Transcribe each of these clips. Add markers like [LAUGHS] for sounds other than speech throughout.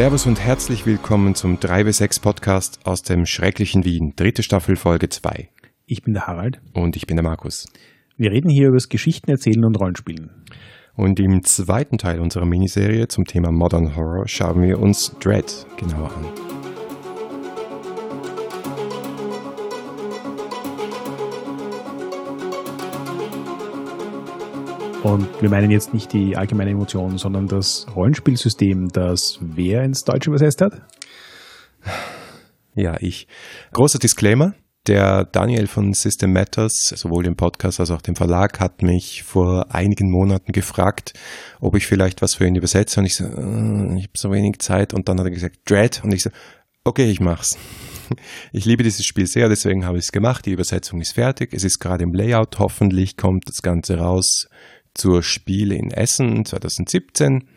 Servus und herzlich willkommen zum 3W6 Podcast aus dem schrecklichen Wien, dritte Staffel Folge 2. Ich bin der Harald. Und ich bin der Markus. Wir reden hier über das Geschichten erzählen und Rollenspielen. Und im zweiten Teil unserer Miniserie zum Thema Modern Horror schauen wir uns Dread genauer an. Und wir meinen jetzt nicht die allgemeine Emotion, sondern das Rollenspielsystem, das wer ins Deutsche übersetzt hat? Ja, ich. Großer Disclaimer. Der Daniel von System Matters, sowohl dem Podcast als auch dem Verlag, hat mich vor einigen Monaten gefragt, ob ich vielleicht was für ihn übersetze. Und ich so, äh, ich habe so wenig Zeit. Und dann hat er gesagt, Dread. Und ich so, okay, ich mach's. [LAUGHS] Ich liebe dieses Spiel sehr, deswegen habe ich es gemacht. Die Übersetzung ist fertig. Es ist gerade im Layout. Hoffentlich kommt das Ganze raus zur Spiel in Essen 2017.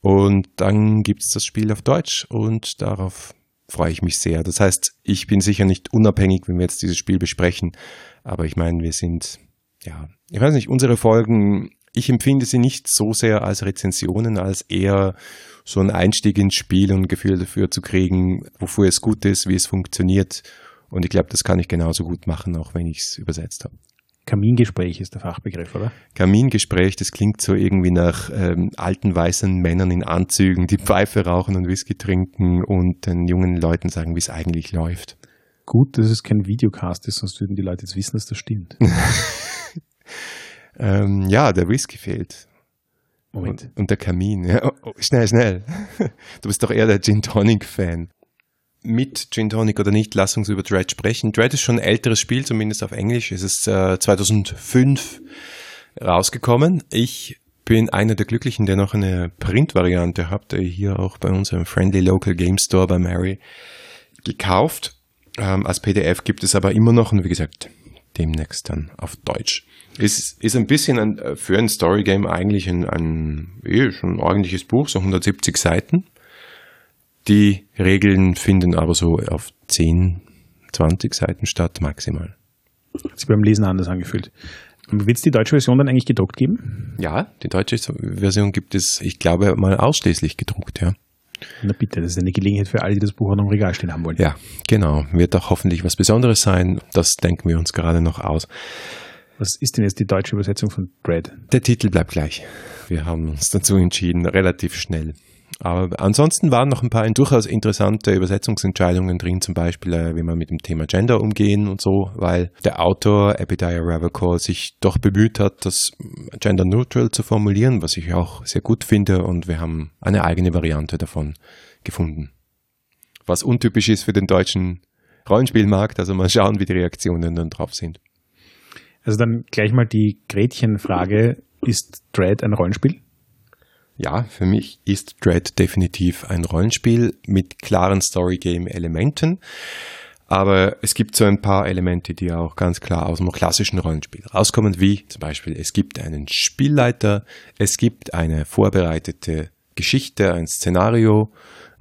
Und dann gibt es das Spiel auf Deutsch und darauf freue ich mich sehr. Das heißt, ich bin sicher nicht unabhängig, wenn wir jetzt dieses Spiel besprechen, aber ich meine, wir sind, ja, ich weiß nicht, unsere Folgen, ich empfinde sie nicht so sehr als Rezensionen, als eher so ein Einstieg ins Spiel und ein Gefühl dafür zu kriegen, wofür es gut ist, wie es funktioniert. Und ich glaube, das kann ich genauso gut machen, auch wenn ich es übersetzt habe. Kamingespräch ist der Fachbegriff, oder? Kamingespräch, das klingt so irgendwie nach ähm, alten weißen Männern in Anzügen, die Pfeife rauchen und Whisky trinken und den jungen Leuten sagen, wie es eigentlich läuft. Gut, dass es kein Videocast ist, sonst würden die Leute jetzt wissen, dass das stimmt. [LAUGHS] ähm, ja, der Whisky fehlt. Moment. Und, und der Kamin. Ja, oh, oh, schnell, schnell. [LAUGHS] Du bist doch eher der Gin Tonic Fan mit Gin Tonic oder nicht, lass uns über Dread sprechen. Dread ist schon ein älteres Spiel, zumindest auf Englisch. Es ist äh, 2005 rausgekommen. Ich bin einer der Glücklichen, der noch eine Print-Variante hat, hier auch bei unserem Friendly Local Game Store bei Mary gekauft. Ähm, als PDF gibt es aber immer noch und wie gesagt, demnächst dann auf Deutsch. Ist, ist ein bisschen ein, äh, für ein Storygame eigentlich ein, ein, eh, ein ordentliches Buch, so 170 Seiten. Die Regeln finden aber so auf 10, 20 Seiten statt, maximal. Hat sich beim Lesen anders angefühlt. Wird es die deutsche Version dann eigentlich gedruckt geben? Ja, die deutsche Version gibt es, ich glaube, mal ausschließlich gedruckt, ja. Na bitte, das ist eine Gelegenheit für alle, die das Buch auch noch im Regal stehen haben wollen. Ja, genau. Wird auch hoffentlich was Besonderes sein. Das denken wir uns gerade noch aus. Was ist denn jetzt die deutsche Übersetzung von Dread? Der Titel bleibt gleich. Wir haben uns dazu entschieden, relativ schnell. Aber ansonsten waren noch ein paar durchaus interessante Übersetzungsentscheidungen drin, zum Beispiel, äh, wie man mit dem Thema Gender umgehen und so, weil der Autor Abidiah Ravachol sich doch bemüht hat, das gender neutral zu formulieren, was ich auch sehr gut finde und wir haben eine eigene Variante davon gefunden. Was untypisch ist für den deutschen Rollenspielmarkt, also mal schauen, wie die Reaktionen dann drauf sind. Also dann gleich mal die Gretchenfrage, ist Dread ein Rollenspiel? Ja, für mich ist Dread definitiv ein Rollenspiel mit klaren Storygame-Elementen. Aber es gibt so ein paar Elemente, die auch ganz klar aus dem klassischen Rollenspiel rauskommen, wie zum Beispiel es gibt einen Spielleiter, es gibt eine vorbereitete Geschichte, ein Szenario,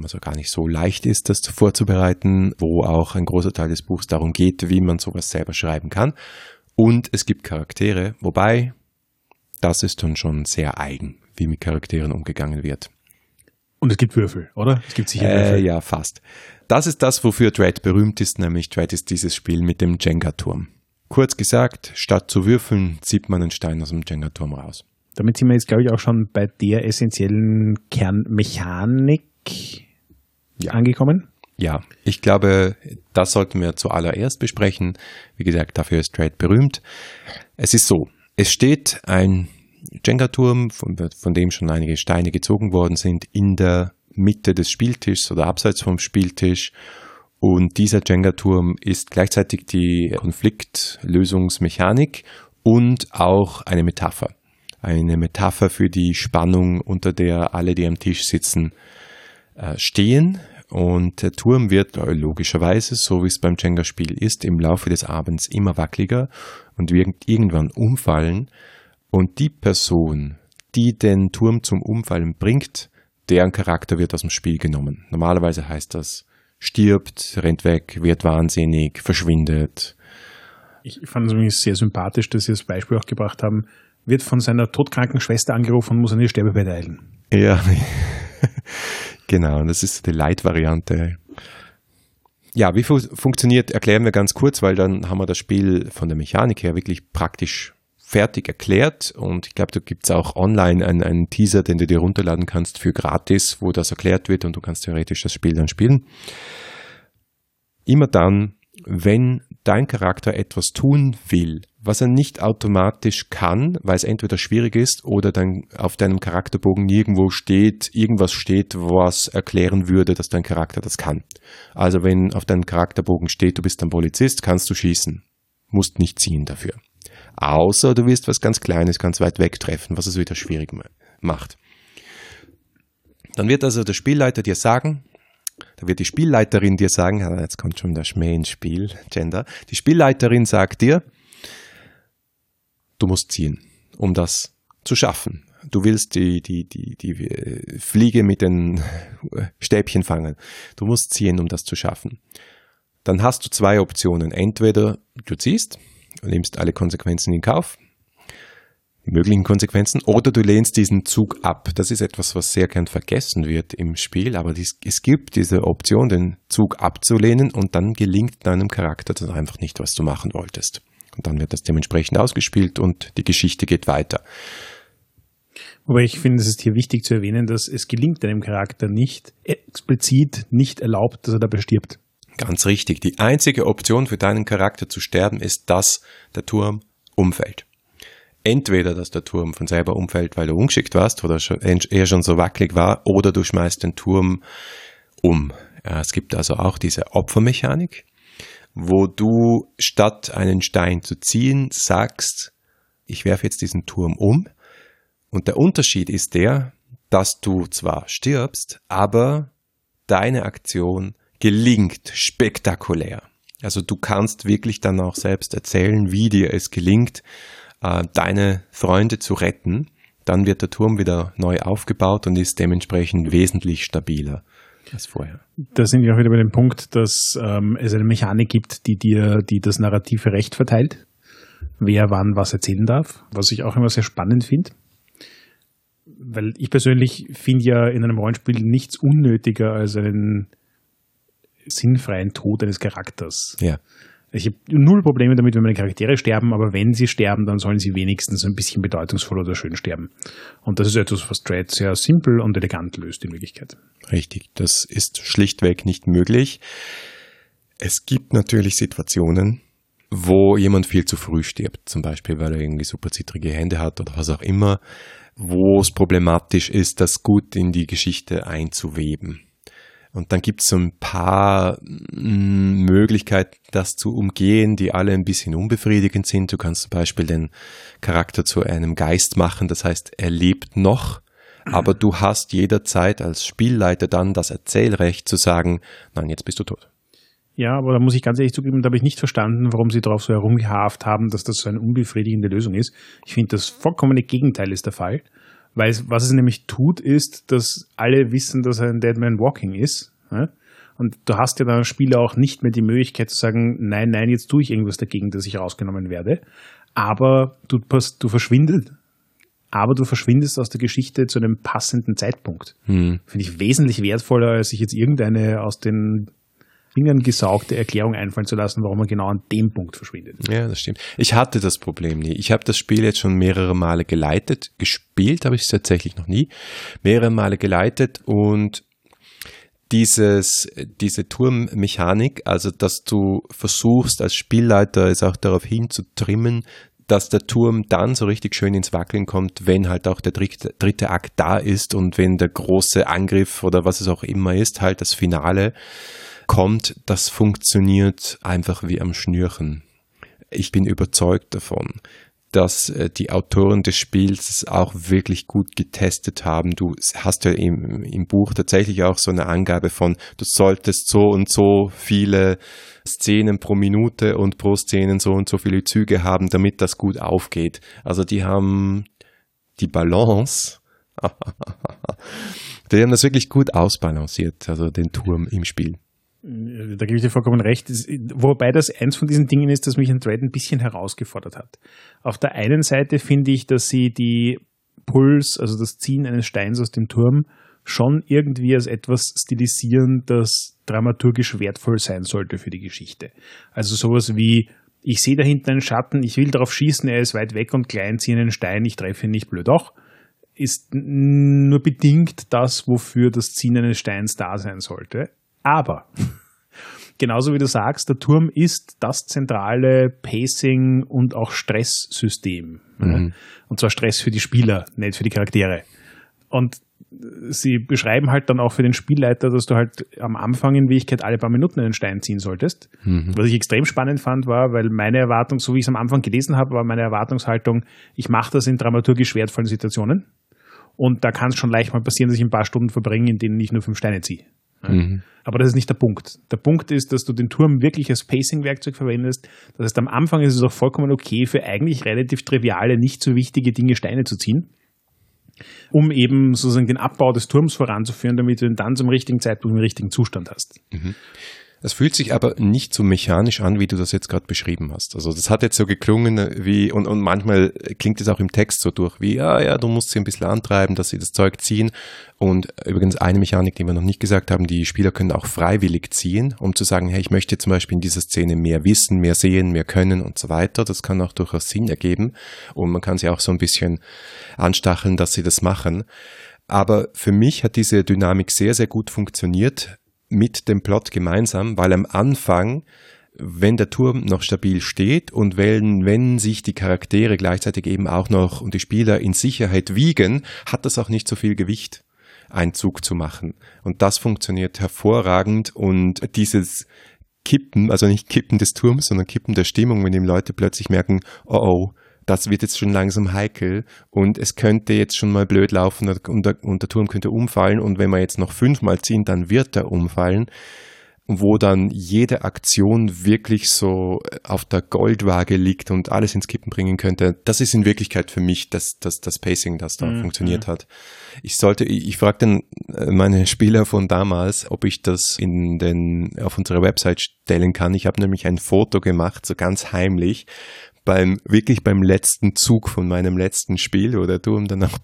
also gar nicht so leicht ist, das vorzubereiten, wo auch ein großer Teil des Buchs darum geht, wie man sowas selber schreiben kann. Und es gibt Charaktere, wobei das ist dann schon sehr eigen wie mit Charakteren umgegangen wird. Und es gibt Würfel, oder? Es gibt sicher Würfel. Äh, ja, fast. Das ist das, wofür Dread berühmt ist, nämlich Dread ist dieses Spiel mit dem Jenga-Turm. Kurz gesagt, statt zu würfeln, zieht man einen Stein aus dem Jenga-Turm raus. Damit sind wir jetzt, glaube ich, auch schon bei der essentiellen Kernmechanik ja. angekommen. Ja, ich glaube, das sollten wir zuallererst besprechen. Wie gesagt, dafür ist Dread berühmt. Es ist so, es steht ein Jenga-Turm, von, von dem schon einige Steine gezogen worden sind, in der Mitte des Spieltischs oder abseits vom Spieltisch. Und dieser Jenga-Turm ist gleichzeitig die Konfliktlösungsmechanik und auch eine Metapher. Eine Metapher für die Spannung, unter der alle, die am Tisch sitzen, äh, stehen. Und der Turm wird äh, logischerweise, so wie es beim Jenga-Spiel ist, im Laufe des Abends immer wackeliger und wird irgendwann umfallen. Und die Person, die den Turm zum Umfallen bringt, deren Charakter wird aus dem Spiel genommen. Normalerweise heißt das, stirbt, rennt weg, wird wahnsinnig, verschwindet. Ich fand es übrigens sehr sympathisch, dass Sie das Beispiel auch gebracht haben, wird von seiner todkranken Schwester angerufen und muss an ihr Sterbebett eilen. Ja, [LAUGHS] Genau, das ist die Light-Variante. Ja, wie fu funktioniert, erklären wir ganz kurz, weil dann haben wir das Spiel von der Mechanik her wirklich praktisch fertig erklärt und ich glaube, da gibt es auch online einen, einen, Teaser, den du dir runterladen kannst für gratis, wo das erklärt wird und du kannst theoretisch das Spiel dann spielen. Immer dann, wenn dein Charakter etwas tun will, was er nicht automatisch kann, weil es entweder schwierig ist oder dann auf deinem Charakterbogen nirgendwo steht, irgendwas steht, was erklären würde, dass dein Charakter das kann. Also wenn auf deinem Charakterbogen steht, du bist ein Polizist, kannst du schießen. Musst nicht ziehen dafür. Außer du wirst was ganz Kleines ganz weit weg treffen, was es wieder schwierig macht. Dann wird also der Spielleiter dir sagen, da wird die Spielleiterin dir sagen, jetzt kommt schon der Schmäh ins Spiel, Gender. Die Spielleiterin sagt dir, du musst ziehen, um das zu schaffen. Du willst die, die, die, die äh, Fliege mit den Stäbchen fangen. Du musst ziehen, um das zu schaffen. Dann hast du zwei Optionen. Entweder du ziehst, nimmst alle Konsequenzen in Kauf, möglichen Konsequenzen, oder du lehnst diesen Zug ab. Das ist etwas, was sehr gern vergessen wird im Spiel, aber dies, es gibt diese Option, den Zug abzulehnen und dann gelingt deinem Charakter das einfach nicht, was du machen wolltest. Und dann wird das dementsprechend ausgespielt und die Geschichte geht weiter. Wobei ich finde, es ist hier wichtig zu erwähnen, dass es gelingt deinem Charakter nicht explizit nicht erlaubt, dass er dabei stirbt. Ganz richtig. Die einzige Option für deinen Charakter zu sterben ist, dass der Turm umfällt. Entweder, dass der Turm von selber umfällt, weil du ungeschickt warst oder er schon so wackelig war, oder du schmeißt den Turm um. Es gibt also auch diese Opfermechanik, wo du statt einen Stein zu ziehen, sagst, ich werfe jetzt diesen Turm um. Und der Unterschied ist der, dass du zwar stirbst, aber deine Aktion gelingt spektakulär. Also du kannst wirklich dann auch selbst erzählen, wie dir es gelingt, äh, deine Freunde zu retten. Dann wird der Turm wieder neu aufgebaut und ist dementsprechend wesentlich stabiler als vorher. Da sind wir auch wieder bei dem Punkt, dass ähm, es eine Mechanik gibt, die dir, die das narrative Recht verteilt, wer wann was erzählen darf, was ich auch immer sehr spannend finde. Weil ich persönlich finde ja in einem Rollenspiel nichts unnötiger als einen sinnfreien Tod eines Charakters. Ja. Ich habe null Probleme damit, wenn meine Charaktere sterben, aber wenn sie sterben, dann sollen sie wenigstens ein bisschen bedeutungsvoll oder schön sterben. Und das ist etwas, was Dread sehr simpel und elegant löst in Wirklichkeit. Richtig, das ist schlichtweg nicht möglich. Es gibt natürlich Situationen, wo jemand viel zu früh stirbt, zum Beispiel, weil er irgendwie super zittrige Hände hat oder was auch immer, wo es problematisch ist, das gut in die Geschichte einzuweben. Und dann gibt es so ein paar mm, Möglichkeiten, das zu umgehen, die alle ein bisschen unbefriedigend sind. Du kannst zum Beispiel den Charakter zu einem Geist machen, das heißt, er lebt noch, aber du hast jederzeit als Spielleiter dann das Erzählrecht zu sagen, nein, jetzt bist du tot. Ja, aber da muss ich ganz ehrlich zugeben, da habe ich nicht verstanden, warum sie darauf so herumgehaft haben, dass das so eine unbefriedigende Lösung ist. Ich finde, das vollkommene Gegenteil ist der Fall. Weil was es nämlich tut, ist, dass alle wissen, dass er ein Dead Man Walking ist. Ja? Und du hast ja dann als Spieler auch nicht mehr die Möglichkeit zu sagen, nein, nein, jetzt tue ich irgendwas dagegen, dass ich rausgenommen werde. Aber du, du verschwindest, aber du verschwindest aus der Geschichte zu einem passenden Zeitpunkt. Hm. Finde ich wesentlich wertvoller, als sich jetzt irgendeine aus den Fingern gesaugte Erklärung einfallen zu lassen, warum man genau an dem Punkt verschwindet. Ja, das stimmt. Ich hatte das Problem nie. Ich habe das Spiel jetzt schon mehrere Male geleitet. Gespielt habe ich es tatsächlich noch nie. Mehrere Male geleitet und dieses, diese Turmmechanik, also dass du versuchst als Spielleiter es auch darauf hinzutrimmen, dass der Turm dann so richtig schön ins Wackeln kommt, wenn halt auch der dritte, dritte Akt da ist und wenn der große Angriff oder was es auch immer ist, halt das Finale kommt, das funktioniert einfach wie am Schnürchen. Ich bin überzeugt davon, dass äh, die Autoren des Spiels auch wirklich gut getestet haben. Du hast ja im, im Buch tatsächlich auch so eine Angabe von, du solltest so und so viele Szenen pro Minute und pro Szenen so und so viele Züge haben, damit das gut aufgeht. Also die haben die Balance, [LAUGHS] die haben das wirklich gut ausbalanciert, also den Turm im Spiel. Da gebe ich dir vollkommen recht. Wobei das eins von diesen Dingen ist, das mich an Dread ein bisschen herausgefordert hat. Auf der einen Seite finde ich, dass sie die Puls, also das Ziehen eines Steins aus dem Turm, schon irgendwie als etwas stilisieren, das dramaturgisch wertvoll sein sollte für die Geschichte. Also sowas wie, ich sehe da hinten einen Schatten, ich will darauf schießen, er ist weit weg und klein, ziehe einen Stein, ich treffe ihn nicht blöd auch, ist nur bedingt das, wofür das Ziehen eines Steins da sein sollte. Aber [LAUGHS] genauso wie du sagst, der Turm ist das zentrale Pacing und auch Stresssystem. Mhm. Und zwar Stress für die Spieler, nicht für die Charaktere. Und sie beschreiben halt dann auch für den Spielleiter, dass du halt am Anfang in Wirklichkeit alle paar Minuten einen Stein ziehen solltest. Mhm. Was ich extrem spannend fand, war, weil meine Erwartung, so wie ich es am Anfang gelesen habe, war meine Erwartungshaltung, ich mache das in dramaturgisch wertvollen Situationen. Und da kann es schon leicht mal passieren, dass ich ein paar Stunden verbringe, in denen ich nur fünf Steine ziehe. Mhm. Aber das ist nicht der Punkt. Der Punkt ist, dass du den Turm wirklich als Pacing-Werkzeug verwendest. Das heißt, am Anfang ist es auch vollkommen okay, für eigentlich relativ triviale, nicht so wichtige Dinge Steine zu ziehen um eben sozusagen den Abbau des Turms voranzuführen, damit du ihn dann zum richtigen Zeitpunkt im richtigen Zustand hast. Mhm. Es fühlt sich aber nicht so mechanisch an, wie du das jetzt gerade beschrieben hast. Also das hat jetzt so geklungen wie, und, und manchmal klingt es auch im Text so durch, wie, ja, ja, du musst sie ein bisschen antreiben, dass sie das Zeug ziehen. Und übrigens eine Mechanik, die wir noch nicht gesagt haben, die Spieler können auch freiwillig ziehen, um zu sagen, hey, ich möchte zum Beispiel in dieser Szene mehr wissen, mehr sehen, mehr können und so weiter. Das kann auch durchaus Sinn ergeben. Und man kann sie auch so ein bisschen anstacheln, dass sie das machen. Aber für mich hat diese Dynamik sehr, sehr gut funktioniert mit dem Plot gemeinsam, weil am Anfang, wenn der Turm noch stabil steht und wenn, wenn sich die Charaktere gleichzeitig eben auch noch und die Spieler in Sicherheit wiegen, hat das auch nicht so viel Gewicht. Einzug zu machen. Und das funktioniert hervorragend und dieses Kippen, also nicht Kippen des Turms, sondern Kippen der Stimmung, wenn die Leute plötzlich merken, oh oh, das wird jetzt schon langsam heikel und es könnte jetzt schon mal blöd laufen und der, und der Turm könnte umfallen und wenn wir jetzt noch fünfmal ziehen, dann wird er umfallen wo dann jede Aktion wirklich so auf der Goldwaage liegt und alles ins Kippen bringen könnte. Das ist in Wirklichkeit für mich das, das, das Pacing, das da mhm. funktioniert hat. Ich sollte, ich, ich fragte äh, meine Spieler von damals, ob ich das in den, auf unserer Website stellen kann. Ich habe nämlich ein Foto gemacht, so ganz heimlich, beim, wirklich beim letzten Zug von meinem letzten Spiel, wo der Turm dann auch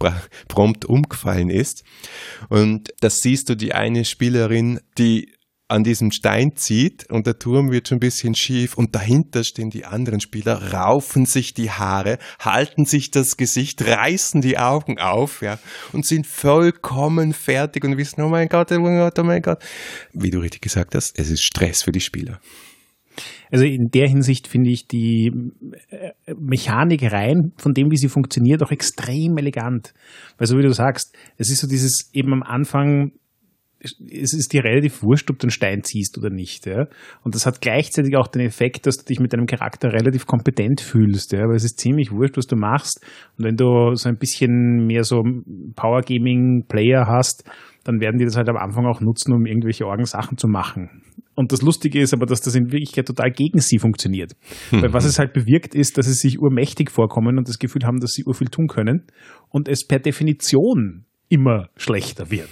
prompt umgefallen ist. Und das siehst du die eine Spielerin, die an diesem Stein zieht und der Turm wird schon ein bisschen schief und dahinter stehen die anderen Spieler, raufen sich die Haare, halten sich das Gesicht, reißen die Augen auf, ja, und sind vollkommen fertig und wissen, oh mein Gott, oh mein Gott, oh mein Gott. Wie du richtig gesagt hast, es ist Stress für die Spieler. Also in der Hinsicht finde ich die äh, Mechanik rein, von dem, wie sie funktioniert, auch extrem elegant. Weil so wie du sagst, es ist so dieses eben am Anfang, es ist dir relativ wurscht, ob du einen Stein ziehst oder nicht. Ja? Und das hat gleichzeitig auch den Effekt, dass du dich mit deinem Charakter relativ kompetent fühlst. Ja? Weil es ist ziemlich wurscht, was du machst. Und wenn du so ein bisschen mehr so Power Gaming Player hast, dann werden die das halt am Anfang auch nutzen, um irgendwelche Orgensachen zu machen. Und das Lustige ist aber, dass das in Wirklichkeit total gegen sie funktioniert. Weil was es halt bewirkt, ist, dass sie sich urmächtig vorkommen und das Gefühl haben, dass sie urviel tun können und es per Definition immer schlechter wird.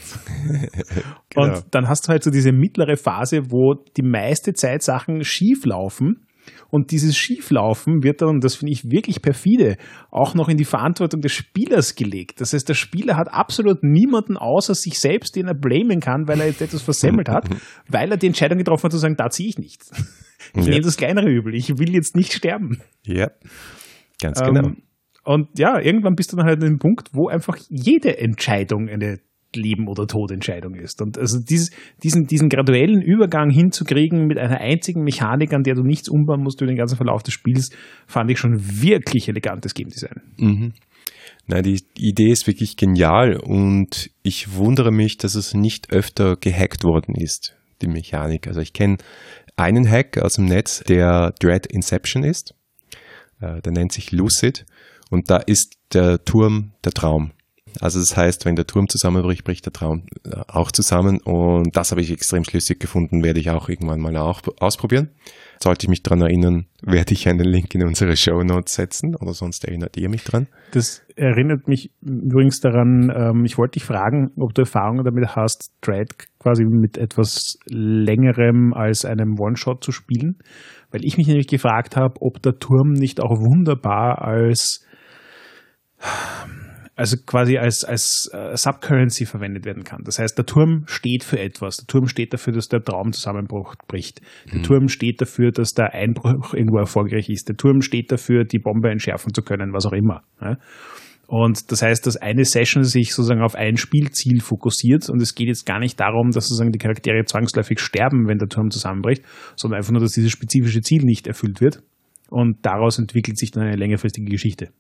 [LAUGHS] genau. Und dann hast du halt so diese mittlere Phase, wo die meiste Zeit Sachen schief laufen und dieses Schieflaufen wird dann, und das finde ich wirklich perfide, auch noch in die Verantwortung des Spielers gelegt. Das heißt, der Spieler hat absolut niemanden außer sich selbst, den er blamen kann, weil er jetzt etwas versemmelt hat, [LAUGHS] weil er die Entscheidung getroffen hat zu sagen, da ziehe ich nicht. [LAUGHS] Ich ja. nehme das kleinere Übel. Ich will jetzt nicht sterben. Ja, ganz genau. Ähm, und ja, irgendwann bist du dann halt an dem Punkt, wo einfach jede Entscheidung eine Leben- oder Todentscheidung ist. Und also dieses, diesen, diesen graduellen Übergang hinzukriegen mit einer einzigen Mechanik, an der du nichts umbauen musst über den ganzen Verlauf des Spiels, fand ich schon wirklich elegantes Game Design. Mhm. Na, die Idee ist wirklich genial und ich wundere mich, dass es nicht öfter gehackt worden ist, die Mechanik. Also ich kenne einen Hack aus dem Netz, der Dread Inception ist. Äh, der nennt sich Lucid und da ist der Turm der Traum. Also das heißt, wenn der Turm zusammenbricht, bricht der Traum äh, auch zusammen. Und das habe ich extrem schlüssig gefunden, werde ich auch irgendwann mal auch ausprobieren. Sollte ich mich daran erinnern, werde ich einen Link in unsere Show Notes setzen oder sonst erinnert ihr mich dran. Das erinnert mich übrigens daran, ähm, ich wollte dich fragen, ob du Erfahrungen damit hast, Dread quasi mit etwas längerem als einem One-Shot zu spielen. Weil ich mich nämlich gefragt habe, ob der Turm nicht auch wunderbar als also quasi als, als uh, Subcurrency verwendet werden kann. Das heißt, der Turm steht für etwas. Der Turm steht dafür, dass der Traum zusammenbricht. Der mhm. Turm steht dafür, dass der Einbruch irgendwo erfolgreich ist. Der Turm steht dafür, die Bombe entschärfen zu können, was auch immer. Ja? Und das heißt, dass eine Session sich sozusagen auf ein Spielziel fokussiert und es geht jetzt gar nicht darum, dass sozusagen die Charaktere zwangsläufig sterben, wenn der Turm zusammenbricht, sondern einfach nur, dass dieses spezifische Ziel nicht erfüllt wird. Und daraus entwickelt sich dann eine längerfristige Geschichte.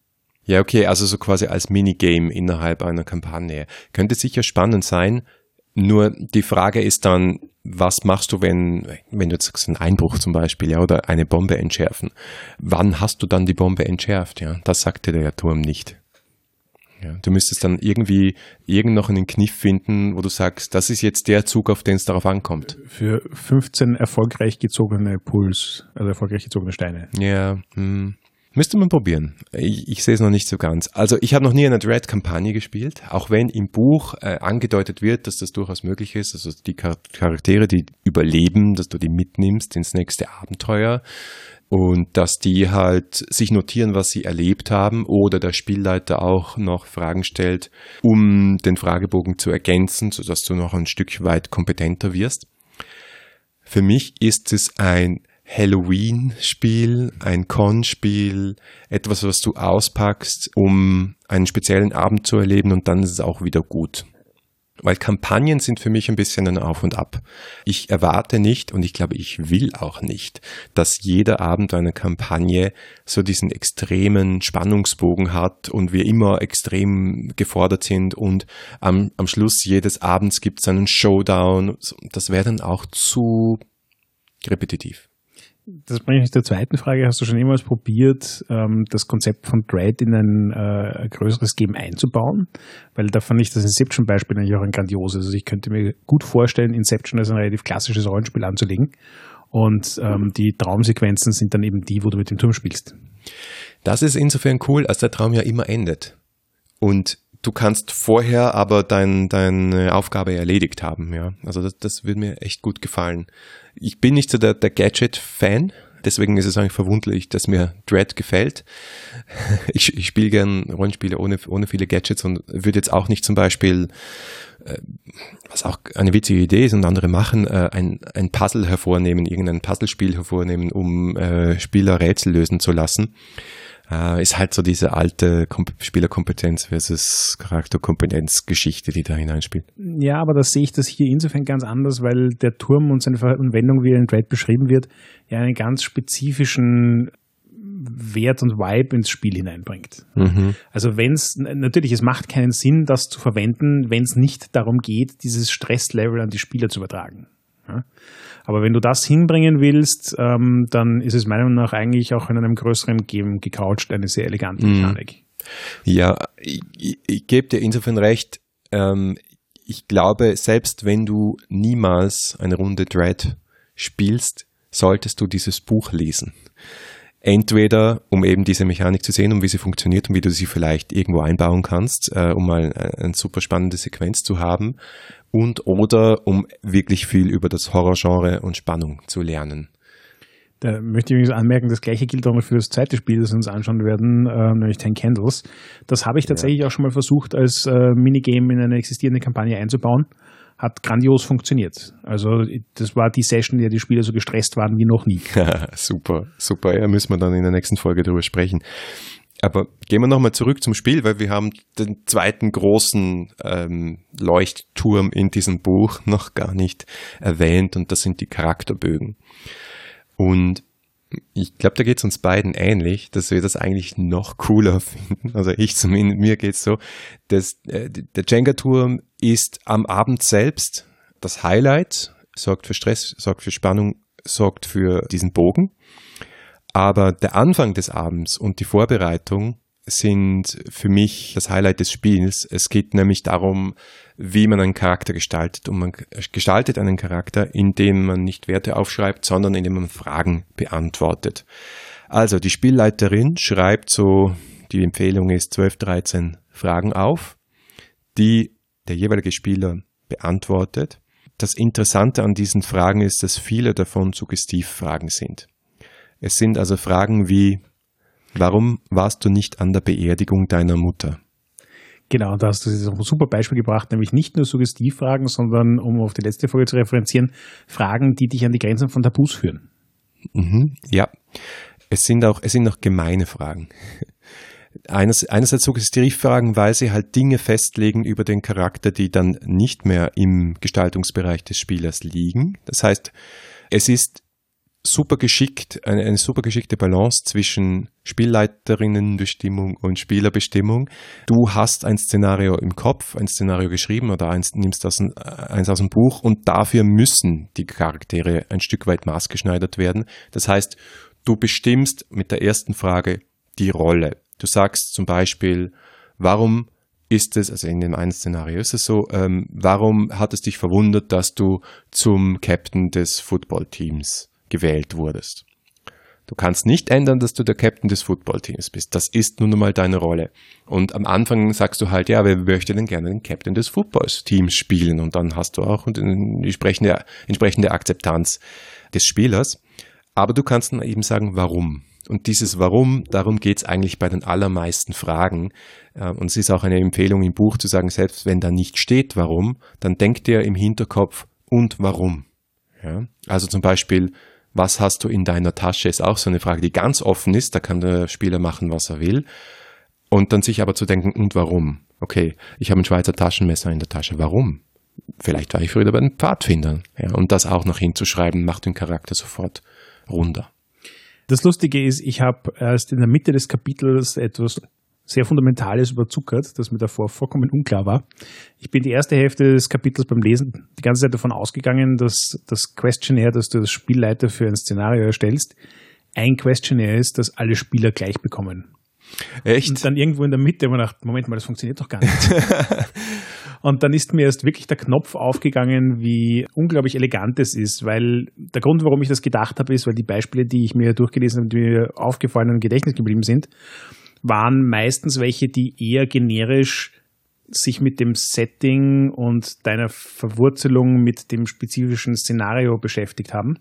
Ja, okay, also so quasi als Minigame innerhalb einer Kampagne. Könnte sicher spannend sein. Nur die Frage ist dann, was machst du, wenn, wenn du jetzt sagst, ein Einbruch zum Beispiel, ja, oder eine Bombe entschärfen? Wann hast du dann die Bombe entschärft, ja? Das sagte der Turm nicht. Ja, du müsstest dann irgendwie irgend noch einen Kniff finden, wo du sagst, das ist jetzt der Zug, auf den es darauf ankommt. Für 15 erfolgreich gezogene Puls, also erfolgreich gezogene Steine. Ja, hm. Müsste man probieren. Ich, ich sehe es noch nicht so ganz. Also ich habe noch nie eine Dread-Kampagne gespielt, auch wenn im Buch äh, angedeutet wird, dass das durchaus möglich ist. Also die Charaktere, die überleben, dass du die mitnimmst ins nächste Abenteuer und dass die halt sich notieren, was sie erlebt haben oder der Spielleiter auch noch Fragen stellt, um den Fragebogen zu ergänzen, sodass du noch ein Stück weit kompetenter wirst. Für mich ist es ein Halloween-Spiel, ein Con-Spiel, etwas, was du auspackst, um einen speziellen Abend zu erleben und dann ist es auch wieder gut. Weil Kampagnen sind für mich ein bisschen ein Auf und Ab. Ich erwarte nicht und ich glaube, ich will auch nicht, dass jeder Abend eine Kampagne so diesen extremen Spannungsbogen hat und wir immer extrem gefordert sind und am, am Schluss jedes Abends gibt es einen Showdown. Das wäre dann auch zu repetitiv das bringt mich zur zweiten Frage. Hast du schon jemals probiert, ähm, das Konzept von Dread in ein äh, größeres Game einzubauen? Weil da fand ich das Inception-Beispiel eigentlich auch ein grandioses. Also ich könnte mir gut vorstellen, Inception als ein relativ klassisches Rollenspiel anzulegen. Und ähm, die Traumsequenzen sind dann eben die, wo du mit dem Turm spielst. Das ist insofern cool, als der Traum ja immer endet. Und du kannst vorher aber dein, deine Aufgabe erledigt haben, ja. Also das, das würde mir echt gut gefallen. Ich bin nicht so der, der Gadget-Fan, deswegen ist es eigentlich verwunderlich, dass mir Dread gefällt. [LAUGHS] Ich, ich spiele gern Rollenspiele ohne, ohne viele Gadgets und würde jetzt auch nicht zum Beispiel, äh, was auch eine witzige Idee ist und andere machen, äh, ein, ein Puzzle hervornehmen, irgendein Puzzlespiel hervornehmen, um äh, Spieler Rätsel lösen zu lassen äh, ist halt so diese alte Kom Spielerkompetenz versus Charakterkompetenz-Geschichte, die da hineinspielt. Ja, aber da sehe ich das hier insofern ganz anders, weil der Turm und seine Verwendung, wie er in Dread beschrieben wird, ja einen ganz spezifischen Wert und Vibe ins Spiel hineinbringt. Mhm. Also wenn es, natürlich, es macht keinen Sinn, das zu verwenden, wenn es nicht darum geht, dieses Stresslevel an die Spieler zu übertragen. Aber wenn du das hinbringen willst, ähm, dann ist es meiner Meinung nach eigentlich auch in einem größeren Game gecoucht eine sehr elegante mhm. Mechanik. Ja, ich, ich, ich gebe dir insofern recht. Ähm, ich glaube, selbst wenn du niemals eine Runde Dread spielst, solltest du dieses Buch lesen. Entweder, um eben diese Mechanik zu sehen, um wie sie funktioniert und wie du sie vielleicht irgendwo einbauen kannst, äh, um mal eine super spannende Sequenz zu haben, und oder um wirklich viel über das Horrorgenre und Spannung zu lernen. Da möchte ich übrigens anmerken, das gleiche gilt auch für das zweite Spiel, das wir uns anschauen werden, äh, nämlich Ten Candles. Das habe ich tatsächlich ja. auch schon mal versucht, als äh, Minigame in eine existierende Kampagne einzubauen. Hat grandios funktioniert. Also das war die Session, in der die Spieler so gestresst waren wie noch nie. [LAUGHS] super, super. Ja, müssen wir dann in der nächsten Folge darüber sprechen. Aber gehen wir nochmal zurück zum Spiel, weil wir haben den zweiten großen ähm, Leuchtturm in diesem Buch [LAUGHS] noch gar nicht erwähnt und das sind die Charakterbögen. Und ich glaube, da geht es uns beiden ähnlich, dass wir das eigentlich noch cooler [LAUGHS] finden. Also ich zumindest, mir geht's so, dass äh, der Jenga-Turm ist am Abend selbst das Highlight, sorgt für Stress, sorgt für Spannung, sorgt für diesen Bogen. Aber der Anfang des Abends und die Vorbereitung sind für mich das Highlight des Spiels. Es geht nämlich darum, wie man einen Charakter gestaltet. Und man gestaltet einen Charakter, indem man nicht Werte aufschreibt, sondern indem man Fragen beantwortet. Also die Spielleiterin schreibt so, die Empfehlung ist 12, 13 Fragen auf, die der jeweilige Spieler beantwortet. Das Interessante an diesen Fragen ist, dass viele davon Suggestivfragen sind. Es sind also Fragen wie, warum warst du nicht an der Beerdigung deiner Mutter? Genau, da hast du ein super Beispiel gebracht, nämlich nicht nur Suggestivfragen, sondern, um auf die letzte Folge zu referenzieren, Fragen, die dich an die Grenzen von Tabus führen. Mhm, ja, es sind auch, es sind auch gemeine Fragen. Eines, einerseits Suggestivfragen, weil sie halt Dinge festlegen über den Charakter, die dann nicht mehr im Gestaltungsbereich des Spielers liegen. Das heißt, es ist super geschickt, eine, eine super geschickte Balance zwischen Spielleiterinnenbestimmung und Spielerbestimmung. Du hast ein Szenario im Kopf, ein Szenario geschrieben oder eins, nimmst das, eins aus dem Buch und dafür müssen die Charaktere ein Stück weit maßgeschneidert werden. Das heißt, du bestimmst mit der ersten Frage die Rolle. Du sagst zum Beispiel, warum ist es, also in dem einen Szenario ist es so, ähm, warum hat es dich verwundert, dass du zum Captain des Footballteams gewählt wurdest? Du kannst nicht ändern, dass du der Captain des Footballteams bist. Das ist nun einmal deine Rolle. Und am Anfang sagst du halt, ja, wer möchte denn gerne den Captain des Footballteams spielen? Und dann hast du auch die entsprechende, entsprechende Akzeptanz des Spielers. Aber du kannst dann eben sagen, warum. Und dieses Warum, darum geht es eigentlich bei den allermeisten Fragen. Äh, und es ist auch eine Empfehlung im Buch zu sagen, selbst wenn da nicht steht Warum, dann denkt dir im Hinterkopf und warum. Ja? Also zum Beispiel, was hast du in deiner Tasche, ist auch so eine Frage, die ganz offen ist. Da kann der Spieler machen, was er will. Und dann sich aber zu denken, und warum? Okay, ich habe ein Schweizer Taschenmesser in der Tasche. Warum? Vielleicht war ich früher bei den Pfadfindern. Ja, und das auch noch hinzuschreiben, macht den Charakter sofort runder. Das Lustige ist, ich habe erst in der Mitte des Kapitels etwas sehr Fundamentales überzuckert, das mir davor vollkommen unklar war. Ich bin die erste Hälfte des Kapitels beim Lesen die ganze Zeit davon ausgegangen, dass das Questionnaire, das du als Spielleiter für ein Szenario erstellst, ein Questionnaire ist, das alle Spieler gleich bekommen. Echt? Und dann irgendwo in der Mitte, wo man dachte, Moment mal, das funktioniert doch gar nicht. [LAUGHS] Und dann ist mir erst wirklich der Knopf aufgegangen, wie unglaublich elegant es ist, weil der Grund, warum ich das gedacht habe, ist, weil die Beispiele, die ich mir durchgelesen habe, die mir aufgefallen und im Gedächtnis geblieben sind, waren meistens welche, die eher generisch sich mit dem Setting und deiner Verwurzelung mit dem spezifischen Szenario beschäftigt haben.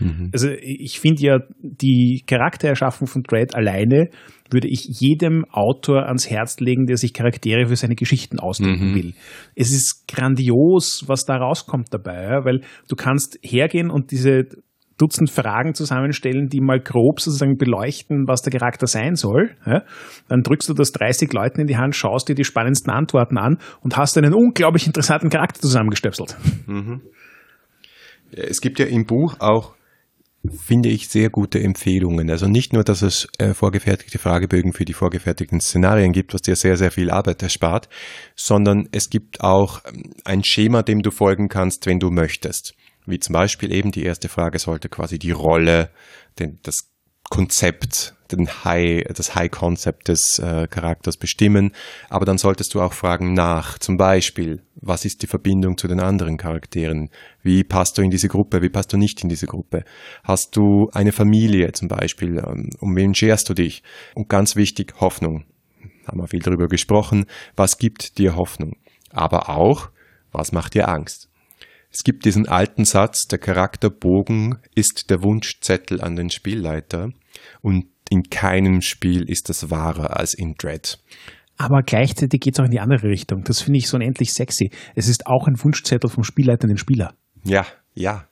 Mhm. Also ich finde ja, die Charaktererschaffung von Dread alleine würde ich jedem Autor ans Herz legen, der sich Charaktere für seine Geschichten ausdenken mhm. will. Es ist grandios, was da rauskommt dabei, weil du kannst hergehen und diese Dutzend Fragen zusammenstellen, die mal grob sozusagen beleuchten, was der Charakter sein soll. Dann drückst du das 30 Leuten in die Hand, schaust dir die spannendsten Antworten an und hast einen unglaublich interessanten Charakter zusammengestöpselt. Mhm. Es gibt ja im Buch auch finde ich, sehr gute Empfehlungen. Also nicht nur, dass es äh, vorgefertigte Fragebögen für die vorgefertigten Szenarien gibt, was dir sehr, sehr viel Arbeit erspart, sondern es gibt auch ähm, ein Schema, dem du folgen kannst, wenn du möchtest. Wie zum Beispiel eben die erste Frage sollte quasi die Rolle, den, das Konzept, den High, das High Concept des äh, Charakters bestimmen. Aber dann solltest du auch fragen nach, zum Beispiel, was ist die Verbindung zu den anderen Charakteren? Wie passt du in diese Gruppe? Wie passt du nicht in diese Gruppe? Hast du eine Familie zum Beispiel? Ähm, um wen scherst du dich? Und ganz wichtig, Hoffnung. Haben wir viel darüber gesprochen. Was gibt dir Hoffnung? Aber auch, was macht dir Angst? Es gibt diesen alten Satz, der Charakterbogen ist der Wunschzettel an den Spielleiter und in keinem Spiel ist das wahrer als in Dread. Aber gleichzeitig geht es auch in die andere Richtung. Das finde ich so unendlich sexy. Es ist auch ein Wunschzettel vom Spielleiter an den Spieler. Ja, ja.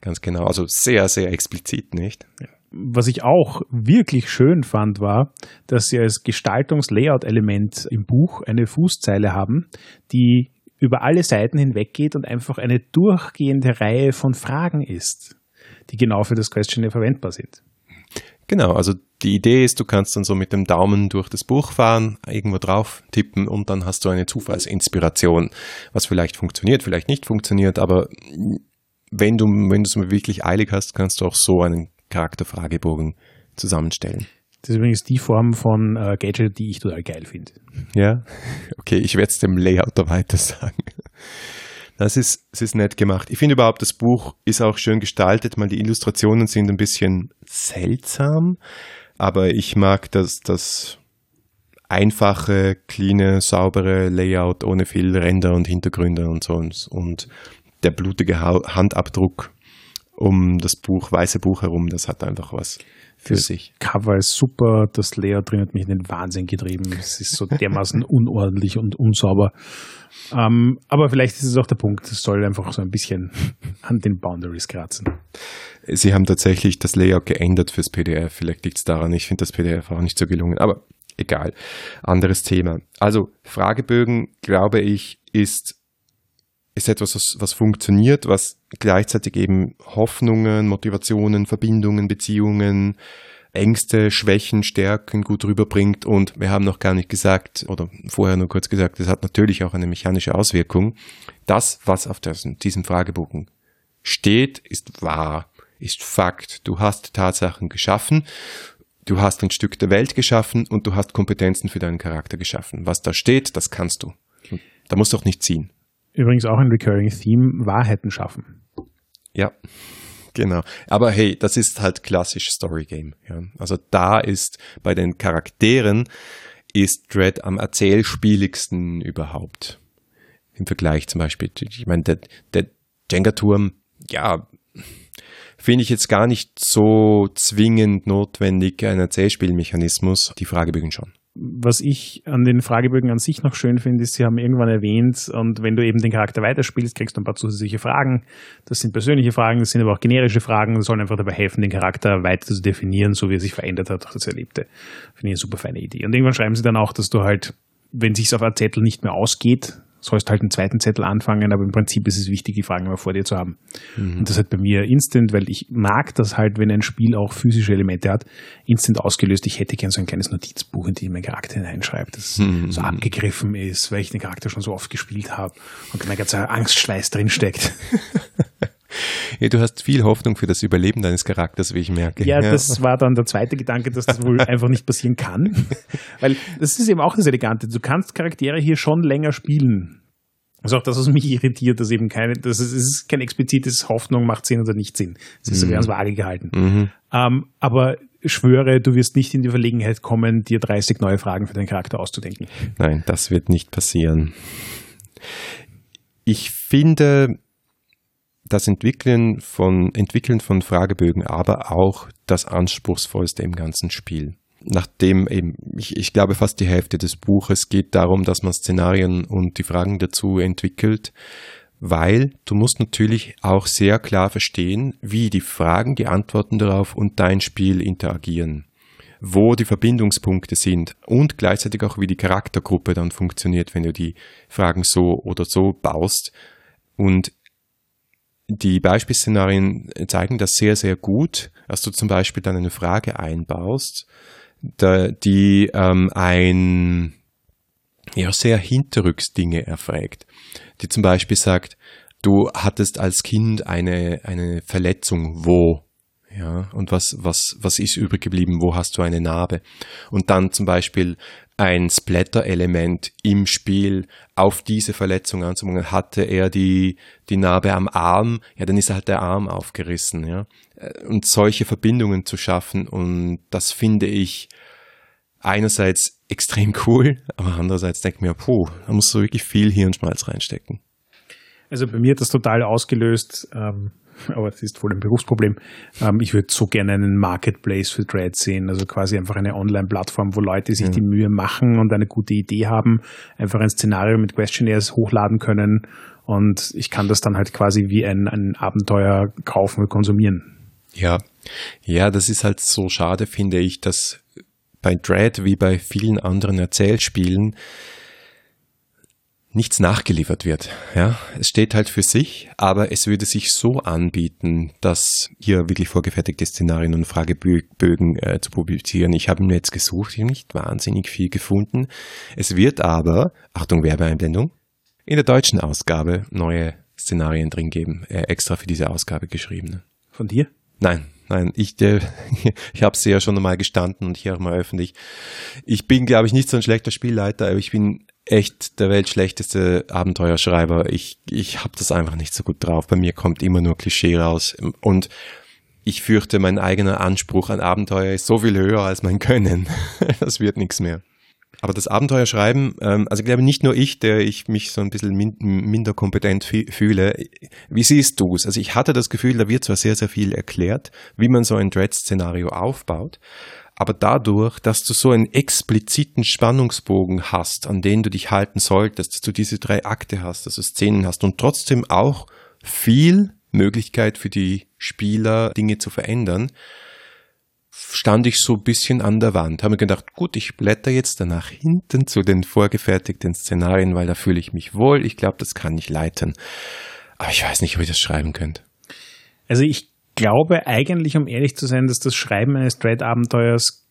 Ganz genau. Also sehr, sehr explizit, nicht? Ja. Was ich auch wirklich schön fand, war, dass sie als Gestaltungs-Layout-Element im Buch eine Fußzeile haben, die über alle Seiten hinweg geht und einfach eine durchgehende Reihe von Fragen ist, die genau für das Questionnaire verwendbar sind. Genau, also die Idee ist, du kannst dann so mit dem Daumen durch das Buch fahren, irgendwo drauf tippen und dann hast du eine Zufallsinspiration, was vielleicht funktioniert, vielleicht nicht funktioniert, aber wenn du, wenn du es wirklich eilig hast, kannst du auch so einen Charakterfragebogen zusammenstellen. Das ist übrigens die Form von äh, Gadget, die ich total geil finde. Ja, okay, ich werde es dem Layouter weiter [LAUGHS] sagen. Das ist, das ist nett gemacht. Ich finde überhaupt, das Buch ist auch schön gestaltet, mal die Illustrationen sind ein bisschen seltsam, aber ich mag das, das einfache, cleane, saubere Layout ohne viel Ränder und Hintergründe und so und der blutige Handabdruck um das Buch, weiße Buch herum, das hat einfach was für sich. Cover ist super, das Layout drin hat mich in den Wahnsinn getrieben. Es ist so dermaßen [LAUGHS] unordentlich und unsauber. Ähm, aber vielleicht ist es auch der Punkt, es soll einfach so ein bisschen an den Boundaries kratzen. Sie haben tatsächlich das Layout geändert fürs PDF. Vielleicht liegt es daran, ich finde das PDF auch nicht so gelungen, aber egal. Anderes Thema. Also Fragebögen, glaube ich, ist ist etwas, was, was funktioniert, was gleichzeitig eben Hoffnungen, Motivationen, Verbindungen, Beziehungen, Ängste, Schwächen, Stärken gut rüberbringt. Und wir haben noch gar nicht gesagt, oder vorher nur kurz gesagt, es hat natürlich auch eine mechanische Auswirkung. Das, was auf diesem Fragebogen steht, ist wahr, ist Fakt. Du hast Tatsachen geschaffen. Du hast ein Stück der Welt geschaffen und du hast Kompetenzen für deinen Charakter geschaffen. Was da steht, das kannst du. Da musst du auch nicht ziehen. Übrigens auch ein Recurring Theme, Wahrheiten schaffen. Ja, genau. Aber hey, das ist halt klassisch Story Game. Ja. Also da ist bei den Charakteren ist Dread am erzählspieligsten überhaupt. Im Vergleich zum Beispiel, ich meine, der, der Jenga-Turm, ja, finde ich jetzt gar nicht so zwingend notwendig, ein Erzählspielmechanismus. Die Fragebögen schon was ich an den Fragebögen an sich noch schön finde, ist, sie haben irgendwann erwähnt, und wenn du eben den Charakter weiterspielst, kriegst du ein paar zusätzliche Fragen. Das sind persönliche Fragen, das sind aber auch generische Fragen, die sollen einfach dabei helfen, den Charakter weiter zu definieren, so wie er sich verändert hat durch das Erlebte. Finde ich eine super feine Idee. Und irgendwann schreiben sie dann auch, dass du halt, wenn sich's auf einem Zettel nicht mehr ausgeht, sollst halt einen zweiten Zettel anfangen, aber im Prinzip ist es wichtig, die Fragen immer vor dir zu haben. Mhm. Und das hat bei mir instant, weil ich mag das halt, wenn ein Spiel auch physische Elemente hat, instant ausgelöst. Ich hätte gern so ein kleines Notizbuch, in dem ich meinen Charakter hineinschreibe, das mhm. so abgegriffen ist, weil ich den Charakter schon so oft gespielt habe und mein ganzer Angstschweiß drinsteckt. [LAUGHS] Ja, du hast viel Hoffnung für das Überleben deines Charakters, wie ich merke. Ja, ja. das war dann der zweite Gedanke, dass das wohl [LAUGHS] einfach nicht passieren kann. Weil das ist eben auch das Elegante. Du kannst Charaktere hier schon länger spielen. Ist auch das, was mich irritiert, dass eben keine, das ist, es ist kein explizites Hoffnung macht Sinn oder nicht Sinn. Es ist mhm. ganz vage gehalten. Mhm. Ähm, aber schwöre, du wirst nicht in die Verlegenheit kommen, dir 30 neue Fragen für deinen Charakter auszudenken. Nein, das wird nicht passieren. Ich finde, das Entwickeln von, Entwickeln von Fragebögen, aber auch das Anspruchsvollste im ganzen Spiel. Nachdem eben, ich, ich glaube, fast die Hälfte des Buches geht darum, dass man Szenarien und die Fragen dazu entwickelt, weil du musst natürlich auch sehr klar verstehen, wie die Fragen, die Antworten darauf und dein Spiel interagieren wo die Verbindungspunkte sind und gleichzeitig auch, wie die Charaktergruppe dann funktioniert, wenn du die Fragen so oder so baust. Und die Beispielszenarien zeigen das sehr, sehr gut, dass du zum Beispiel dann eine Frage einbaust, die ähm, ein ja, sehr hinterrücks Dinge erfragt, die zum Beispiel sagt, du hattest als Kind eine, eine Verletzung, wo? Ja, und was, was, was ist übrig geblieben? Wo hast du eine Narbe? Und dann zum Beispiel ein Splatter-Element im Spiel auf diese Verletzung anzubringen. Hatte er die, die Narbe am Arm, ja, dann ist halt der Arm aufgerissen, ja. Und solche Verbindungen zu schaffen und das finde ich einerseits extrem cool, aber andererseits denke ich mir, puh, da musst du wirklich viel Hirnschmalz reinstecken. Also bei mir hat das total ausgelöst, ähm, [LAUGHS] aber das ist voll ein Berufsproblem. Ähm, ich würde so gerne einen Marketplace für Dread sehen, also quasi einfach eine Online-Plattform, wo Leute sich ja. die Mühe machen und eine gute Idee haben, einfach ein Szenario mit Questionnaires hochladen können und ich kann das dann halt quasi wie ein, ein Abenteuer kaufen und konsumieren. Ja, ja, das ist halt so schade, finde ich, dass bei Dread wie bei vielen anderen Erzählspielen nichts nachgeliefert wird. Ja, es steht halt für sich, aber es würde sich so anbieten, dass hier wirklich vorgefertigte Szenarien und Fragebögen äh, zu publizieren. Ich habe mir jetzt gesucht, ich habe nicht wahnsinnig viel gefunden. Es wird aber, Achtung Werbeeinblendung, in der deutschen Ausgabe neue Szenarien drin geben, äh, extra für diese Ausgabe geschrieben. Von dir? Nein, nein, ich, äh, [LAUGHS] ich habe sie ja schon einmal gestanden und hier auch mal öffentlich. Ich bin, glaube ich, nicht so ein schlechter Spielleiter, aber ich bin echt der weltschlechteste Abenteuerschreiber. Ich, ich habe das einfach nicht so gut drauf. Bei mir kommt immer nur Klischee raus. Und ich fürchte, mein eigener Anspruch an Abenteuer ist so viel höher als mein Können. [LAUGHS] das wird nichts mehr. Aber das Abenteuerschreiben, ähm, also ich glaube nicht nur ich, der ich mich so ein bisschen min minder kompetent fühle. Wie siehst du es? Also ich hatte das Gefühl, da wird zwar sehr, sehr viel erklärt, wie man so ein Dread-Szenario aufbaut, aber dadurch, dass du so einen expliziten Spannungsbogen hast, an den du dich halten solltest, dass du diese drei Akte hast, dass du Szenen hast und trotzdem auch viel Möglichkeit für die Spieler, Dinge zu verändern, stand ich so ein bisschen an der Wand. Habe mir gedacht, gut, ich blätter jetzt danach hinten zu den vorgefertigten Szenarien, weil da fühle ich mich wohl. Ich glaube, das kann ich leiten. Aber ich weiß nicht, ob ich das schreiben könnte. Also ich glaube eigentlich, um ehrlich zu sein, dass das Schreiben eines Dread-Abenteuers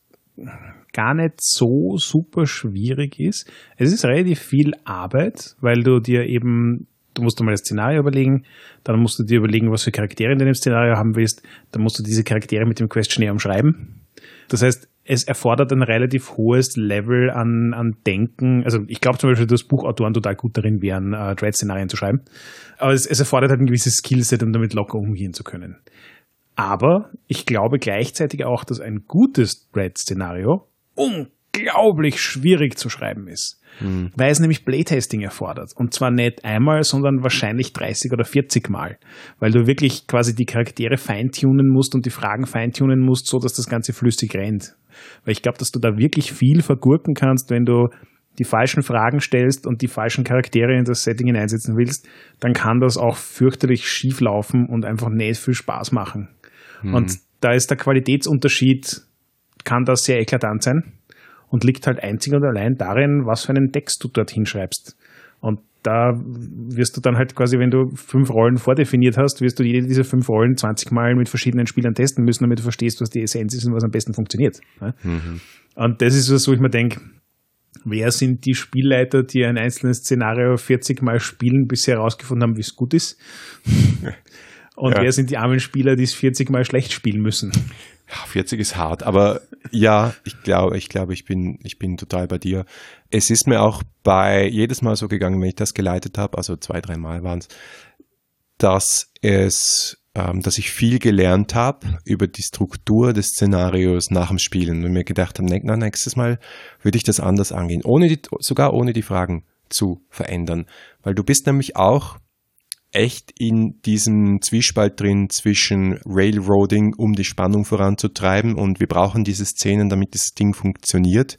gar nicht so super schwierig ist. Es ist relativ viel Arbeit, weil du dir eben du musst einmal das Szenario überlegen, dann musst du dir überlegen, was für Charaktere in deinem Szenario haben willst, dann musst du diese Charaktere mit dem Questionnaire umschreiben. Das heißt, es erfordert ein relativ hohes Level an, an Denken. Also ich glaube zum Beispiel, dass Buchautoren total gut darin wären, äh, Dread-Szenarien zu schreiben. Aber es, es erfordert halt ein gewisses Skillset, um damit locker umgehen zu können. Aber ich glaube gleichzeitig auch, dass ein gutes Dread-Szenario unglaublich schwierig zu schreiben ist. Mhm. Weil es nämlich Playtesting erfordert. Und zwar nicht einmal, sondern wahrscheinlich 30 oder 40 Mal. Weil du wirklich quasi die Charaktere feintunen musst und die Fragen feintunen musst, so dass das Ganze flüssig rennt. Weil ich glaube, dass du da wirklich viel vergurken kannst, wenn du die falschen Fragen stellst und die falschen Charaktere in das Setting hineinsetzen willst, dann kann das auch fürchterlich schief laufen und einfach nicht viel Spaß machen. Mhm. Und da ist der Qualitätsunterschied, kann das sehr eklatant sein und liegt halt einzig und allein darin, was für einen Text du dorthin schreibst. Und da wirst du dann halt quasi, wenn du fünf Rollen vordefiniert hast, wirst du jede dieser fünf Rollen 20 Mal mit verschiedenen Spielern testen müssen, damit du verstehst, was die Essenz ist und was am besten funktioniert. Mhm. Und das ist was, wo ich mir denke, wer sind die Spielleiter, die ein einzelnes Szenario 40 Mal spielen, bis sie herausgefunden haben, wie es gut ist? [LAUGHS] Und ja. wer sind die armen Spieler, die es 40 Mal schlecht spielen müssen? Ja, 40 ist hart, aber ja, ich glaube, ich glaube, ich bin, ich bin total bei dir. Es ist mir auch bei jedes Mal so gegangen, wenn ich das geleitet habe, also zwei, drei Mal waren es, dass es, ähm, dass ich viel gelernt habe über die Struktur des Szenarios nach dem Spielen und mir gedacht habe, na, nächstes Mal würde ich das anders angehen, ohne die, sogar ohne die Fragen zu verändern, weil du bist nämlich auch echt in diesem Zwiespalt drin zwischen Railroading, um die Spannung voranzutreiben und wir brauchen diese Szenen, damit das Ding funktioniert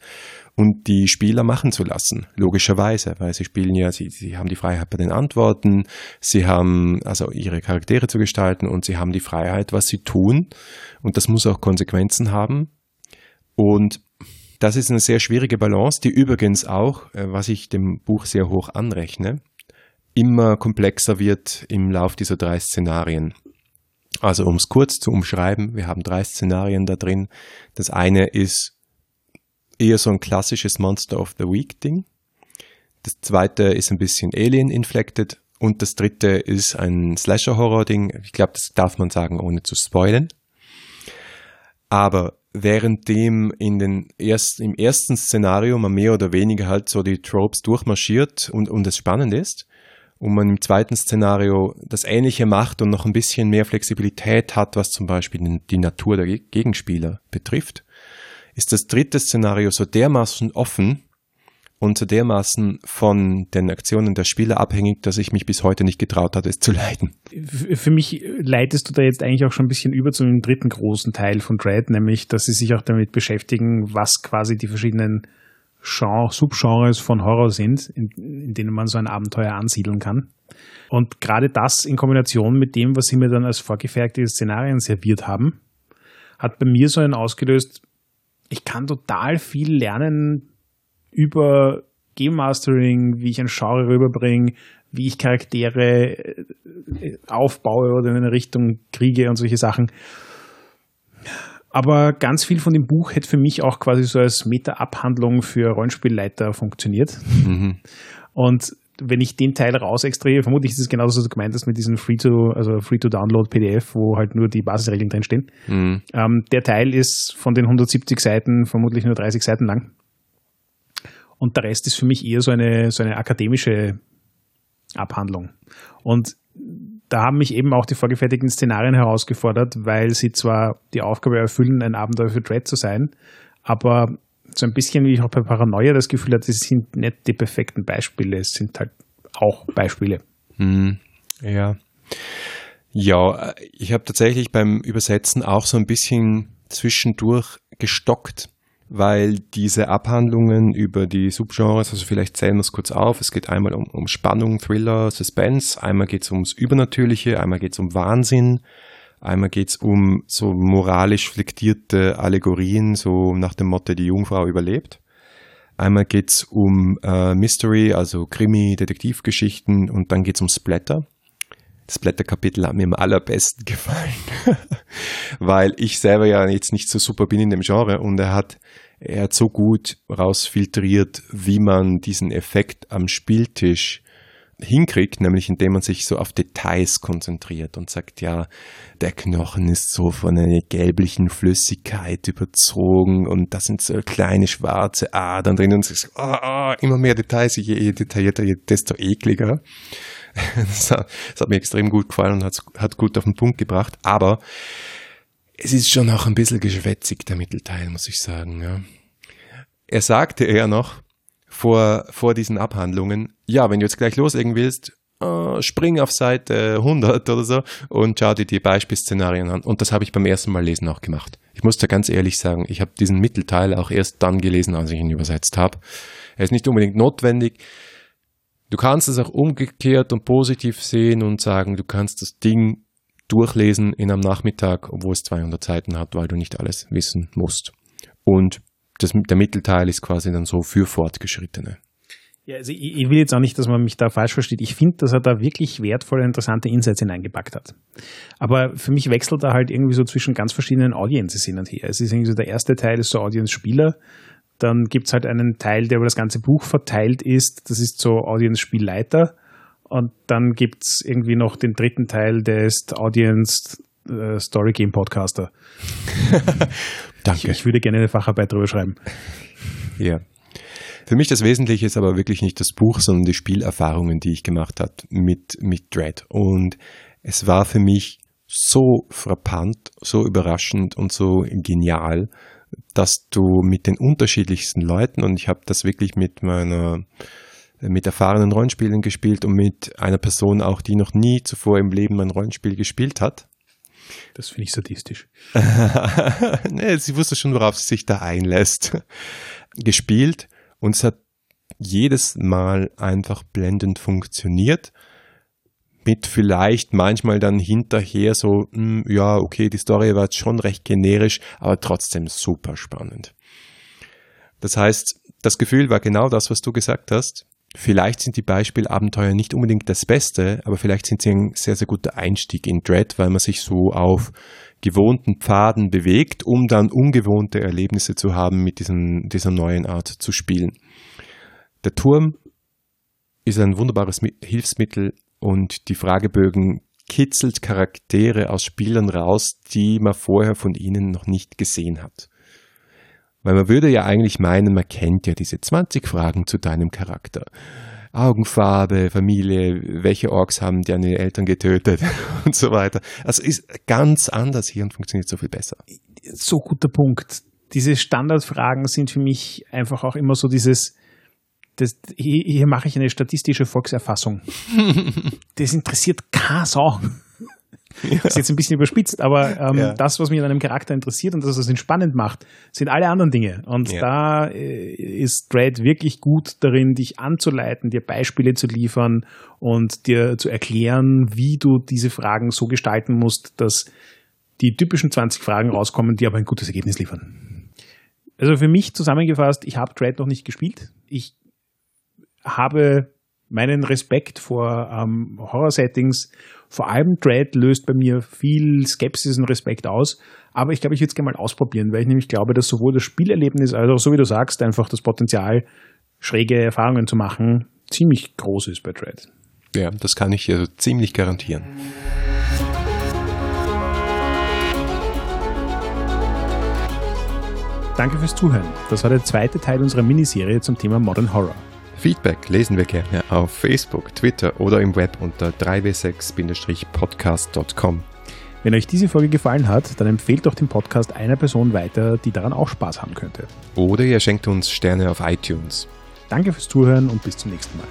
und die Spieler machen zu lassen, logischerweise, weil sie spielen ja, sie, sie haben die Freiheit bei den Antworten, sie haben also ihre Charaktere zu gestalten und sie haben die Freiheit, was sie tun und das muss auch Konsequenzen haben. Und das ist eine sehr schwierige Balance, die übrigens auch, äh, was ich dem Buch sehr hoch anrechne, immer komplexer wird im Lauf dieser drei Szenarien. Also um es kurz zu umschreiben, wir haben drei Szenarien da drin. Das eine ist eher so ein klassisches Monster of the Week Ding. Das zweite ist ein bisschen Alien-inflected. Und das dritte ist ein Slasher-Horror-Ding. Ich glaube, das darf man sagen, ohne zu spoilen. Aber währenddem in den erst, im ersten Szenario man mehr oder weniger halt so die Tropes durchmarschiert und, und es spannend ist, und man im zweiten Szenario das Ähnliche macht und noch ein bisschen mehr Flexibilität hat, was zum Beispiel die Natur der Gegenspieler betrifft, ist das dritte Szenario so dermaßen offen und so dermaßen von den Aktionen der Spieler abhängig, dass ich mich bis heute nicht getraut hatte, es zu leiten. Für mich leitest du da jetzt eigentlich auch schon ein bisschen über zu dem dritten großen Teil von Dread, nämlich, dass sie sich auch damit beschäftigen, was quasi die verschiedenen Genre, Subgenres von Horror sind, in, in denen man so ein Abenteuer ansiedeln kann. Und gerade das in Kombination mit dem, was sie mir dann als vorgefertigte Szenarien serviert haben, hat bei mir so einen ausgelöst, ich kann total viel lernen über Game Mastering, wie ich ein Genre rüberbringe, wie ich Charaktere äh, aufbaue oder in eine Richtung kriege und solche Sachen. Aber ganz viel von dem Buch hätte für mich auch quasi so als Meta-Abhandlung für Rollenspielleiter funktioniert. Mhm. Und wenn ich den Teil raus extrahiere, vermutlich ist es genauso, was du gemeint hast mit diesem Free-to, also Free-to-Download PDF, wo halt nur die Basisregeln drinstehen. Mhm. Ähm, der Teil ist von den 170 Seiten vermutlich nur 30 Seiten lang. Und der Rest ist für mich eher so eine, so eine akademische Abhandlung. Und da haben mich eben auch die vorgefertigten Szenarien herausgefordert, weil sie zwar die Aufgabe erfüllen, ein Abenteuer für Dread zu sein, aber so ein bisschen wie ich auch bei Paranoia das Gefühl hatte, es sind nicht die perfekten Beispiele, es sind halt auch Beispiele. Hm, ja. Ja, ich habe tatsächlich beim Übersetzen auch so ein bisschen zwischendurch gestockt, weil diese Abhandlungen über die Subgenres, also vielleicht zählen wir es kurz auf, es geht einmal um, um Spannung, Thriller, Suspense, einmal geht es ums Übernatürliche, einmal geht es um Wahnsinn, einmal geht es um so moralisch flektierte Allegorien, so nach dem Motto, die Jungfrau überlebt. Einmal geht es um äh, Mystery, also Krimi, Detektivgeschichten und dann geht es um Splatter. Das Blätterkapitel hat mir am allerbesten gefallen, [LAUGHS] weil ich selber ja jetzt nicht so super bin in dem Genre und er hat, er hat so gut rausfiltriert, wie man diesen Effekt am Spieltisch hinkriegt, nämlich indem man sich so auf Details konzentriert und sagt, ja, der Knochen ist so von einer gelblichen Flüssigkeit überzogen und da sind so kleine schwarze Adern drin und sich oh, oh, immer mehr Details, je detaillierter, desto ekliger. [LAUGHS] Das hat, mir extrem gut gefallen und hat, gut auf den Punkt gebracht. Aber es ist schon auch ein bisschen geschwätzig, der Mittelteil, muss ich sagen. Ja. Er sagte eher noch vor, vor diesen Abhandlungen, ja, wenn du jetzt gleich loslegen willst, Uh, spring auf Seite 100 oder so und schau dir die Beispielszenarien an. Und das habe ich beim ersten Mal lesen auch gemacht. Ich muss da ganz ehrlich sagen, ich habe diesen Mittelteil auch erst dann gelesen, als ich ihn übersetzt habe. Er ist nicht unbedingt notwendig. Du kannst es auch umgekehrt und positiv sehen und sagen, du kannst das Ding durchlesen in einem Nachmittag, obwohl es 200 Seiten hat, weil du nicht alles wissen musst. Und das, der Mittelteil ist quasi dann so für Fortgeschrittene. Ja, also ich, ich, will jetzt auch nicht, dass man mich da falsch versteht. Ich finde, dass er da wirklich wertvolle, interessante Insights hineingepackt hat. Aber für mich wechselt er halt irgendwie so zwischen ganz verschiedenen Audiences hin und her. Es ist irgendwie so, der erste Teil ist so Audience-Spieler, dann gibt es halt einen Teil, der über das ganze Buch verteilt ist. Das ist so Audience-Spielleiter. Und dann gibt es irgendwie noch den dritten Teil, der ist Audience äh, Story Game Podcaster. [LAUGHS] Danke. Ich, ich, würde gerne eine Facharbeit darüber schreiben. Ja. Für mich das Wesentliche ist aber wirklich nicht das Buch, sondern die Spielerfahrungen, die ich gemacht habe mit, mit Dread. Und es war für mich so frappant, so überraschend und so genial, dass du mit den unterschiedlichsten Leuten, und ich habe das wirklich mit meiner mit erfahrenen Rollenspielen gespielt und mit einer Person auch, die noch nie zuvor im Leben ein Rollenspiel gespielt hat. Das finde ich sadistisch. [LAUGHS] nee, sie wusste schon, worauf sie sich da einlässt. Gespielt und es hat jedes Mal einfach blendend funktioniert mit vielleicht manchmal dann hinterher so, mh, hm, ja, okay, die Story war jetzt schon recht generisch, aber trotzdem super spannend. Das heißt, das Gefühl war genau das, was du gesagt hast. Vielleicht sind die Beispielabenteuer nicht unbedingt das Beste, aber vielleicht sind sie ein sehr, sehr guter Einstieg in Dread, weil man sich so auf gewohnten Pfaden bewegt, um dann ungewohnte Erlebnisse zu haben mit diesem, dieser neuen Art zu spielen. Der Turm ist ein wunderbares Hilfsmittel, und die Fragebögen kitzelt Charaktere aus Spielern raus, die man vorher von ihnen noch nicht gesehen hat. Weil man würde ja eigentlich meinen, man kennt ja diese 20 Fragen zu deinem Charakter. Augenfarbe, Familie, welche Orks haben deine Eltern getötet [LAUGHS] und so weiter. Also ist ganz anders hier und funktioniert so viel besser. So guter Punkt. Diese Standardfragen sind für mich einfach auch immer so dieses, das, hier, hier mache ich eine statistische Volkserfassung. [LAUGHS] das interessiert keine Sau. Ja. Das ist jetzt ein bisschen überspitzt, aber ähm, ja. das, was mich an einem Charakter interessiert und das, was ihn spannend macht, sind alle anderen Dinge. Und ja. da äh, ist Dread wirklich gut darin, dich anzuleiten, dir Beispiele zu liefern und dir zu erklären, wie du diese Fragen so gestalten musst, dass die typischen 20 Fragen rauskommen, die aber ein gutes Ergebnis liefern. Also für mich zusammengefasst, ich habe Dread noch nicht gespielt. Ich habe meinen Respekt vor ähm, Horror-Settings. Vor allem Dread löst bei mir viel Skepsis und Respekt aus. Aber ich glaube, ich würde es gerne mal ausprobieren, weil ich nämlich glaube, dass sowohl das Spielerlebnis als auch, so wie du sagst, einfach das Potenzial, schräge Erfahrungen zu machen, ziemlich groß ist bei Dread. Ja, das kann ich also ziemlich garantieren. Danke fürs Zuhören. Das war der zweite Teil unserer Miniserie zum Thema Modern Horror. Feedback lesen wir gerne auf Facebook, Twitter oder im Web unter 3w6-podcast.com. Wenn euch diese Folge gefallen hat, dann empfehlt doch den Podcast einer Person weiter, die daran auch Spaß haben könnte. Oder ihr schenkt uns Sterne auf iTunes. Danke fürs Zuhören und bis zum nächsten Mal.